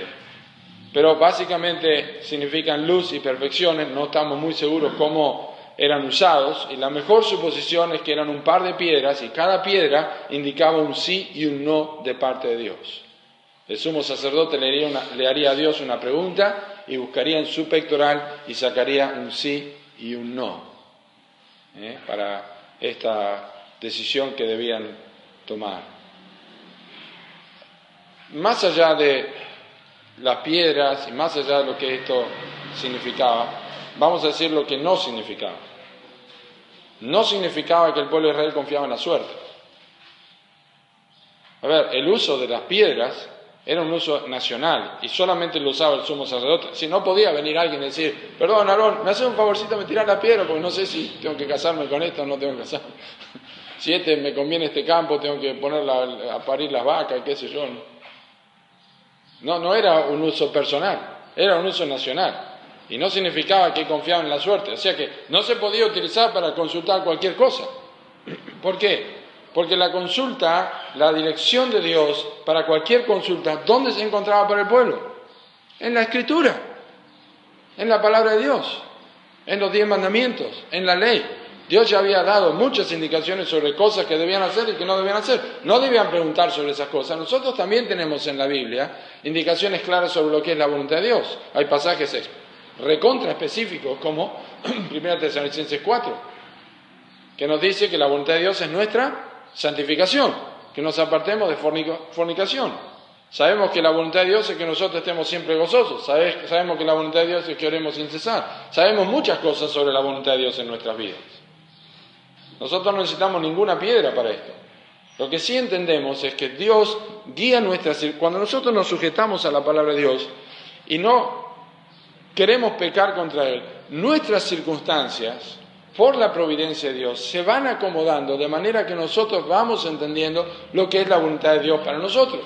Pero básicamente significan luz y perfecciones, no estamos muy seguros cómo eran usados, y la mejor suposición es que eran un par de piedras y cada piedra indicaba un sí y un no de parte de Dios. El sumo sacerdote le le haría a Dios una pregunta y buscaría en su pectoral y sacaría un sí y un no ¿eh? para esta decisión que debían tomar. Más allá de las piedras y más allá de lo que esto significaba, vamos a decir lo que no significaba. No significaba que el pueblo de Israel confiaba en la suerte. A ver, el uso de las piedras era un uso nacional y solamente lo usaba el sumo sacerdote. Si no podía venir alguien y decir, perdón, Aarón, me hace un favorcito, me tirar la piedra porque no sé si tengo que casarme con esto o no tengo que casarme. si este me conviene este campo, tengo que ponerla a parir las vacas, qué sé yo. No, no era un uso personal, era un uso nacional. Y no significaba que confiaba en la suerte. O sea que no se podía utilizar para consultar cualquier cosa. ¿Por qué? Porque la consulta, la dirección de Dios para cualquier consulta, ¿dónde se encontraba para el pueblo? En la escritura, en la palabra de Dios, en los diez mandamientos, en la ley. Dios ya había dado muchas indicaciones sobre cosas que debían hacer y que no debían hacer. No debían preguntar sobre esas cosas. Nosotros también tenemos en la Biblia indicaciones claras sobre lo que es la voluntad de Dios. Hay pasajes recontra específicos como 1 Tesalonicenses 4, que nos dice que la voluntad de Dios es nuestra santificación, que nos apartemos de fornicación. Sabemos que la voluntad de Dios es que nosotros estemos siempre gozosos, sabemos que la voluntad de Dios es que oremos sin cesar, sabemos muchas cosas sobre la voluntad de Dios en nuestras vidas. Nosotros no necesitamos ninguna piedra para esto. Lo que sí entendemos es que Dios guía nuestras... Cuando nosotros nos sujetamos a la palabra de Dios y no queremos pecar contra Él, nuestras circunstancias por la providencia de Dios, se van acomodando de manera que nosotros vamos entendiendo lo que es la voluntad de Dios para nosotros.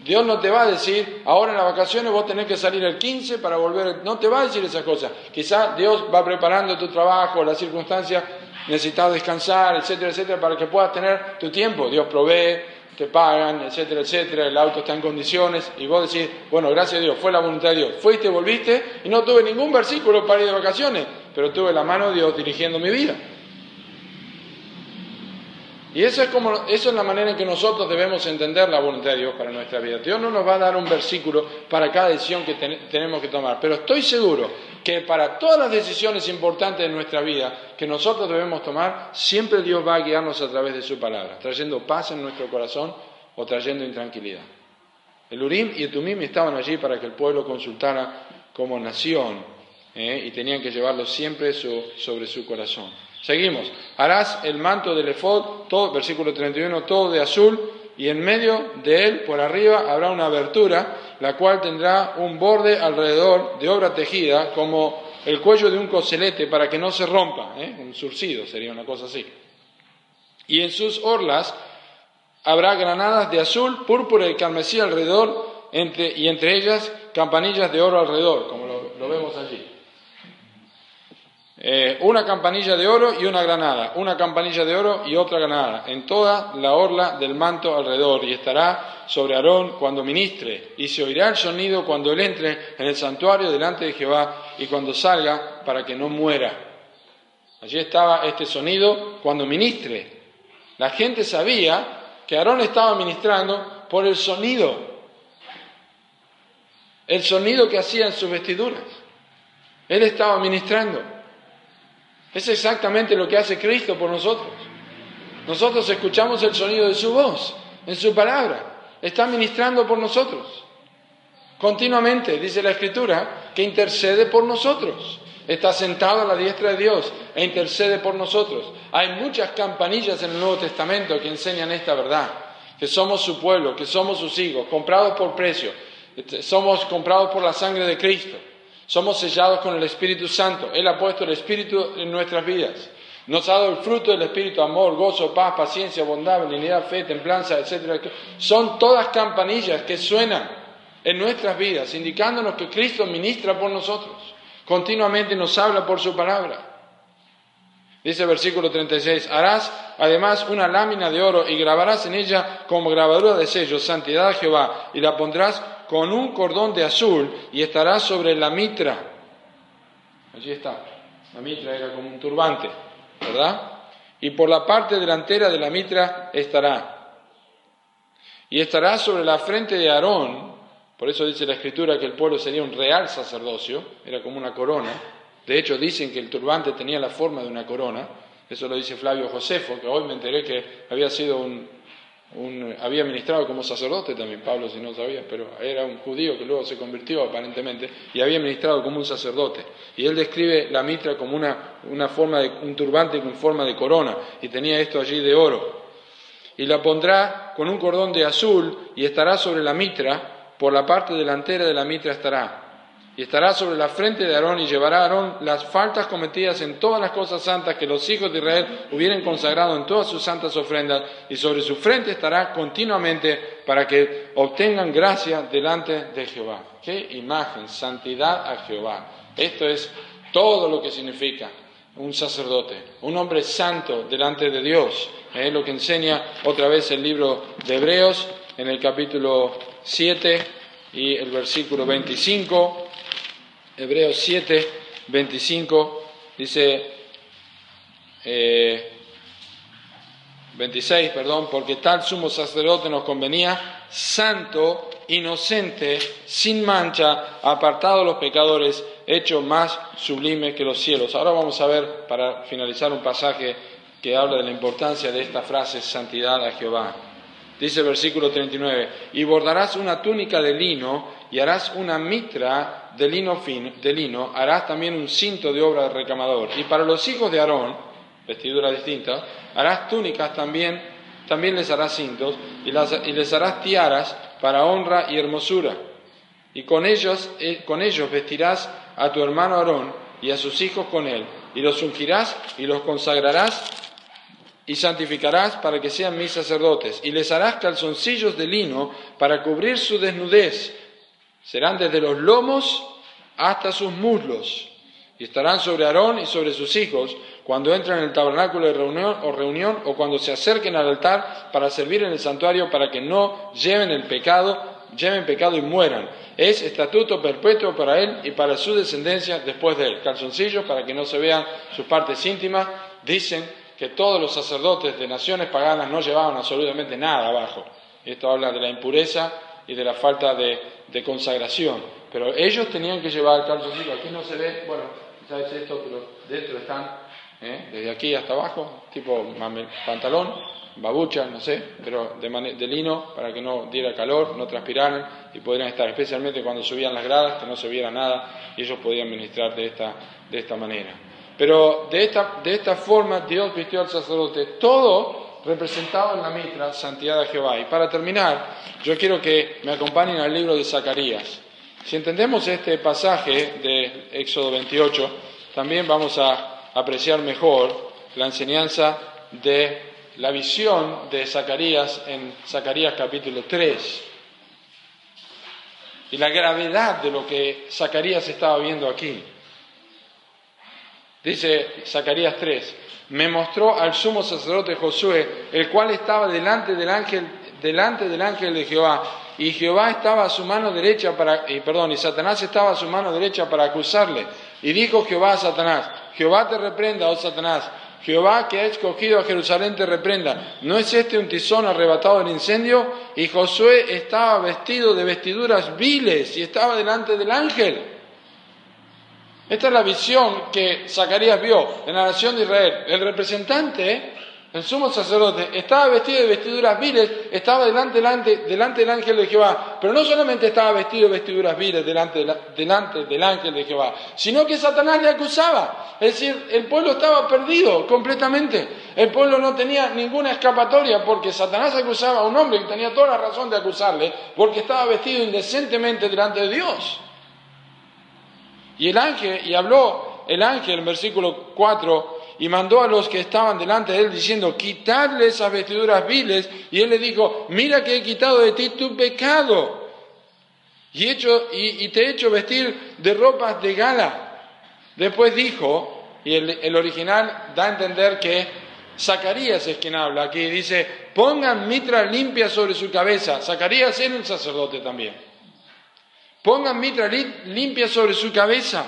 Dios no te va a decir, ahora en las vacaciones vos tenés que salir el 15 para volver, no te va a decir esas cosas. Quizá Dios va preparando tu trabajo, las circunstancias, necesitas descansar, etcétera, etcétera, para que puedas tener tu tiempo. Dios provee, te pagan, etcétera, etcétera, el auto está en condiciones y vos decís, bueno, gracias a Dios, fue la voluntad de Dios. Fuiste, volviste y no tuve ningún versículo para ir de vacaciones pero tuve la mano de Dios dirigiendo mi vida. Y eso es, como, eso es la manera en que nosotros debemos entender la voluntad de Dios para nuestra vida. Dios no nos va a dar un versículo para cada decisión que tenemos que tomar, pero estoy seguro que para todas las decisiones importantes de nuestra vida que nosotros debemos tomar, siempre Dios va a guiarnos a través de su palabra, trayendo paz en nuestro corazón o trayendo intranquilidad. El Urim y el Tumim estaban allí para que el pueblo consultara como nación ¿eh? y tenían que llevarlo siempre sobre su corazón. Seguimos. Harás el manto del efod, todo, versículo 31, todo de azul, y en medio de él, por arriba, habrá una abertura, la cual tendrá un borde alrededor de obra tejida, como el cuello de un coselete, para que no se rompa, ¿eh? un surcido sería una cosa así. Y en sus orlas habrá granadas de azul, púrpura y carmesí alrededor, y entre ellas campanillas de oro alrededor, como lo vemos allí. Eh, una campanilla de oro y una granada, una campanilla de oro y otra granada, en toda la orla del manto alrededor, y estará sobre Aarón cuando ministre, y se oirá el sonido cuando él entre en el santuario delante de Jehová y cuando salga para que no muera. Allí estaba este sonido cuando ministre. La gente sabía que Aarón estaba ministrando por el sonido, el sonido que hacía en sus vestiduras. Él estaba ministrando. Es exactamente lo que hace Cristo por nosotros. Nosotros escuchamos el sonido de su voz, en su palabra. Está ministrando por nosotros. Continuamente, dice la Escritura, que intercede por nosotros. Está sentado a la diestra de Dios e intercede por nosotros. Hay muchas campanillas en el Nuevo Testamento que enseñan esta verdad, que somos su pueblo, que somos sus hijos, comprados por precio, somos comprados por la sangre de Cristo. Somos sellados con el Espíritu Santo. Él ha puesto el Espíritu en nuestras vidas. Nos ha dado el fruto del Espíritu, amor, gozo, paz, paciencia, bondad, benignidad, fe, templanza, etc. Son todas campanillas que suenan en nuestras vidas, indicándonos que Cristo ministra por nosotros. Continuamente nos habla por su palabra. Dice el versículo 36, harás además una lámina de oro y grabarás en ella como grabadura de sello, santidad a Jehová, y la pondrás con un cordón de azul y estará sobre la mitra. Allí está. La mitra era como un turbante, ¿verdad? Y por la parte delantera de la mitra estará. Y estará sobre la frente de Aarón. Por eso dice la escritura que el pueblo sería un real sacerdocio, era como una corona. De hecho, dicen que el turbante tenía la forma de una corona. Eso lo dice Flavio Josefo, que hoy me enteré que había sido un, había ministrado como sacerdote también, Pablo si no sabía, pero era un judío que luego se convirtió aparentemente y había ministrado como un sacerdote. Y él describe la mitra como una, una forma de un turbante con forma de corona y tenía esto allí de oro. Y la pondrá con un cordón de azul y estará sobre la mitra, por la parte delantera de la mitra estará y estará sobre la frente de Aarón y llevará a Aarón las faltas cometidas en todas las cosas santas que los hijos de Israel hubieran consagrado en todas sus santas ofrendas, y sobre su frente estará continuamente para que obtengan gracia delante de Jehová. Qué imagen, santidad a Jehová. Esto es todo lo que significa un sacerdote, un hombre santo delante de Dios. Es lo que enseña otra vez el libro de Hebreos en el capítulo 7 y el versículo 25 Hebreos 7, 25, dice, 26, eh, perdón, porque tal sumo sacerdote nos convenía, santo, inocente, sin mancha, apartado de los pecadores, hecho más sublime que los cielos. Ahora vamos a ver, para finalizar, un pasaje que habla de la importancia de esta frase, santidad a Jehová. Dice el versículo 39, y bordarás una túnica de lino y harás una mitra de lino, fino, de lino, harás también un cinto de obra de recamador. Y para los hijos de Aarón, vestidura distinta, harás túnicas también, también les harás cintos, y, les harás tiaras para honra y hermosura. Y con ellos, eh, con ellos vestirás a tu hermano Aarón y a sus hijos con él, y los ungirás y los consagrarás y santificarás para que sean mis sacerdotes, y les harás calzoncillos de lino para cubrir su desnudez Serán desde los lomos hasta sus muslos, y estarán sobre Aarón y sobre sus hijos cuando entren en el tabernáculo de reunión o reunión o cuando se acerquen al altar para servir en el santuario para que no lleven el pecado, lleven pecado y mueran. Es estatuto perpetuo para él y para su descendencia después de él. Calzoncillos para que no se vean sus partes íntimas, dicen que todos los sacerdotes de naciones paganas no llevaban absolutamente nada abajo. Esto habla de la impureza y de la falta de, consagración. Pero ellos tenían que llevar calzoncillo. Aquí no se ve, bueno, sabes esto, pero dentro están, ¿eh? desde aquí hasta abajo, tipo pantalón, babucha, no sé, pero de, de, lino para que no diera calor, no transpiraran y pudieran estar, especialmente cuando subían las gradas, que no se viera nada y ellos podían ministrar de esta, de esta manera. Pero de esta, de esta forma Dios vistió al sacerdote. Todo representado en la mitra, santidad de Jehová. Y para terminar, yo quiero que me acompañen al libro de Zacarías. Si entendemos este pasaje de Éxodo 28, también vamos a apreciar mejor la enseñanza de la visión de Zacarías en Zacarías capítulo 3 y la gravedad de lo que Zacarías estaba viendo aquí. Dice Zacarías 3, me mostró al sumo sacerdote Josué, el cual estaba delante del ángel, delante del ángel de Jehová, y Jehová estaba a su mano derecha para, perdón, y Satanás estaba a su mano derecha para acusarle. Y dijo Jehová a Satanás, Jehová te reprenda, oh Satanás, Jehová que ha escogido a Jerusalén te reprenda. ¿No es este un tizón arrebatado del incendio? Y Josué estaba vestido de vestiduras viles y estaba delante del ángel. Esta es la visión que Zacarías vio en la nación de Israel. El representante el sumo sacerdote estaba vestido de vestiduras viles, estaba delante, delante, del ángel de Jehová, pero no solamente estaba vestido de vestiduras viles delante, delante del ángel de Jehová, sino que Satanás le acusaba. Es decir, el pueblo estaba perdido completamente. El pueblo no tenía ninguna escapatoria porque Satanás acusaba a un hombre que tenía toda la razón de acusarle porque estaba vestido indecentemente delante de Dios. Y el ángel, y habló el ángel versículo 4, y mandó a los que estaban delante de él diciendo, quitadle esas vestiduras viles. Y él le dijo, mira que he quitado de ti tu pecado y, hecho, y, te he hecho vestir de ropas de gala. Después dijo, y el, original da a entender que Zacarías es quien habla aquí, dice, pongan mitra limpia sobre su cabeza. Zacarías era un sacerdote también. Pongan mitra limpia sobre su cabeza.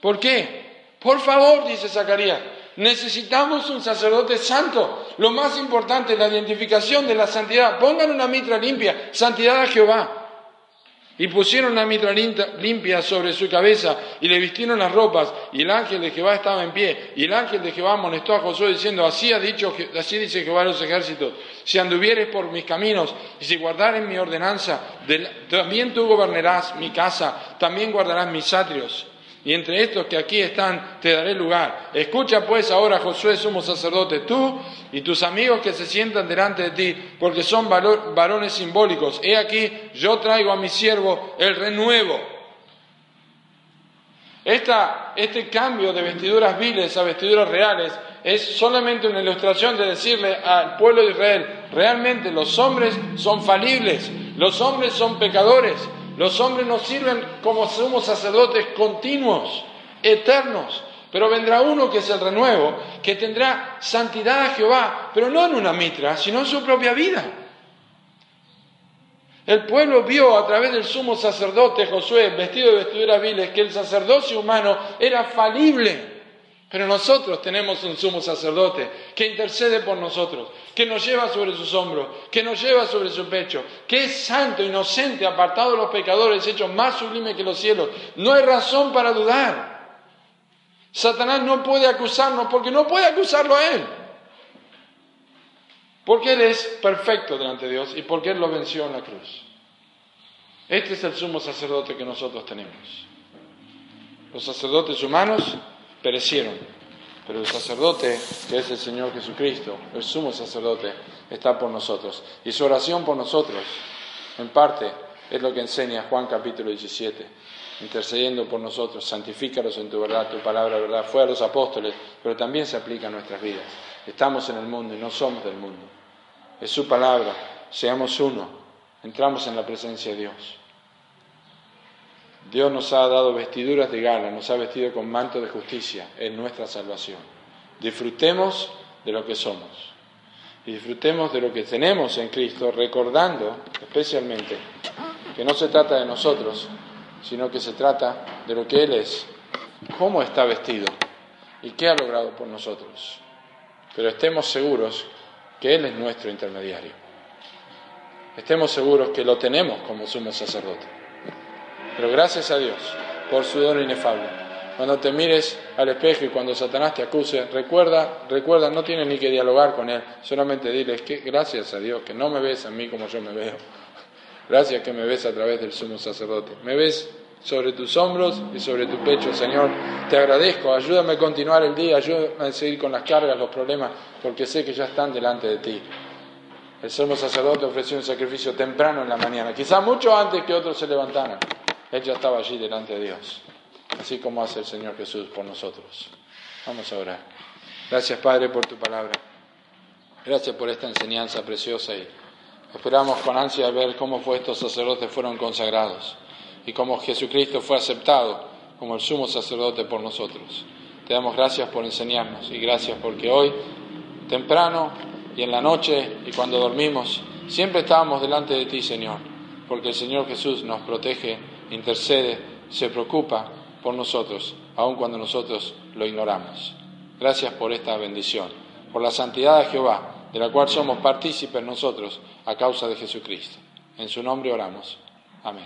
¿Por qué? Por favor, dice Zacarías, Necesitamos un sacerdote santo. Lo más importante la identificación de la santidad. Pongan una mitra limpia, santidad a Jehová. Y pusieron una mitra limpia sobre su cabeza y le vistieron las ropas y el ángel de Jehová estaba en pie. Y el ángel de Jehová amonestó a Josué diciendo, así ha dicho, así dice Jehová a los ejércitos, si anduvieres por mis caminos y si guardares mi ordenanza, también tú gobernarás mi casa, también guardarás mis atrios y entre estos que aquí están te daré lugar. Escucha pues ahora, Josué, sumo sacerdote, tú y tus amigos que se sientan delante de ti, porque son varones simbólicos. He aquí, yo traigo a mi siervo el renuevo. este cambio de vestiduras viles a vestiduras reales es solamente una ilustración de decirle al pueblo de Israel, realmente los hombres son falibles, los hombres son pecadores, los hombres nos sirven como somos sacerdotes continuos, eternos. Pero vendrá uno que es el renuevo, que tendrá santidad a Jehová, pero no en una mitra, sino en su propia vida. El pueblo vio a través del sumo sacerdote Josué, vestido de vestiduras viles, que el sacerdocio humano era falible. Pero nosotros tenemos un sumo sacerdote que intercede por nosotros, que nos lleva sobre sus hombros, que nos lleva sobre su pecho, que es santo, inocente, apartado de los pecadores, hecho más sublime que los cielos. No hay razón para dudar. Satanás no puede acusarnos porque no puede acusarlo a él. Porque él es perfecto delante de Dios y porque él lo venció en la cruz. Este es el sumo sacerdote que nosotros tenemos. Los sacerdotes humanos perecieron. Pero el sacerdote, que es el Señor Jesucristo, el sumo sacerdote, está por nosotros. Y su oración por nosotros, en parte, es lo que enseña Juan capítulo 17, intercediendo por nosotros, santifícalos en tu verdad, tu palabra verdad. Fue a los apóstoles, pero también se aplica a nuestras vidas. Estamos en el mundo y no somos del mundo. Es su palabra, seamos uno, entramos en la presencia de Dios. Dios nos ha dado vestiduras de gala, nos ha vestido con manto de justicia en nuestra salvación. Disfrutemos de lo que somos y disfrutemos de lo que tenemos en Cristo, recordando especialmente que no se trata de nosotros, sino que se trata de lo que Él es, cómo está vestido y qué ha logrado por nosotros. pero estemos seguros que Él es nuestro intermediario. Estemos seguros que lo tenemos como sumo sacerdote. Pero gracias a Dios por su don inefable. Cuando te mires al espejo y cuando Satanás te acuse, recuerda, recuerda, no tienes ni que dialogar con él, solamente diles que gracias a Dios que no me ves a mí como yo me veo. Gracias que me ves a través del sumo sacerdote. Me ves sobre tus hombros y sobre tu pecho, Señor. Te agradezco, ayúdame a continuar el día, ayúdame a seguir con las cargas, los problemas, porque sé que ya están delante de ti. El sumo sacerdote ofreció un sacrificio temprano en la mañana, quizá mucho antes que otros se levantaran. Él ya estaba allí delante de Dios, así como hace el Señor Jesús por nosotros. Vamos a orar. Gracias, Padre, por tu palabra. Gracias por esta enseñanza preciosa y esperamos con ansia ver cómo estos sacerdotes fueron consagrados y cómo Jesucristo fue aceptado como el sumo sacerdote por nosotros. Te damos gracias por enseñarnos y gracias porque hoy, temprano y en la noche y cuando dormimos, siempre estábamos delante de ti, Señor, porque el Señor Jesús nos protege, intercede, se preocupa por nosotros, aun cuando nosotros lo ignoramos. Gracias por esta bendición, por la santidad de Jehová, de la cual somos partícipes nosotros a causa de Jesucristo. En su nombre oramos. Amén.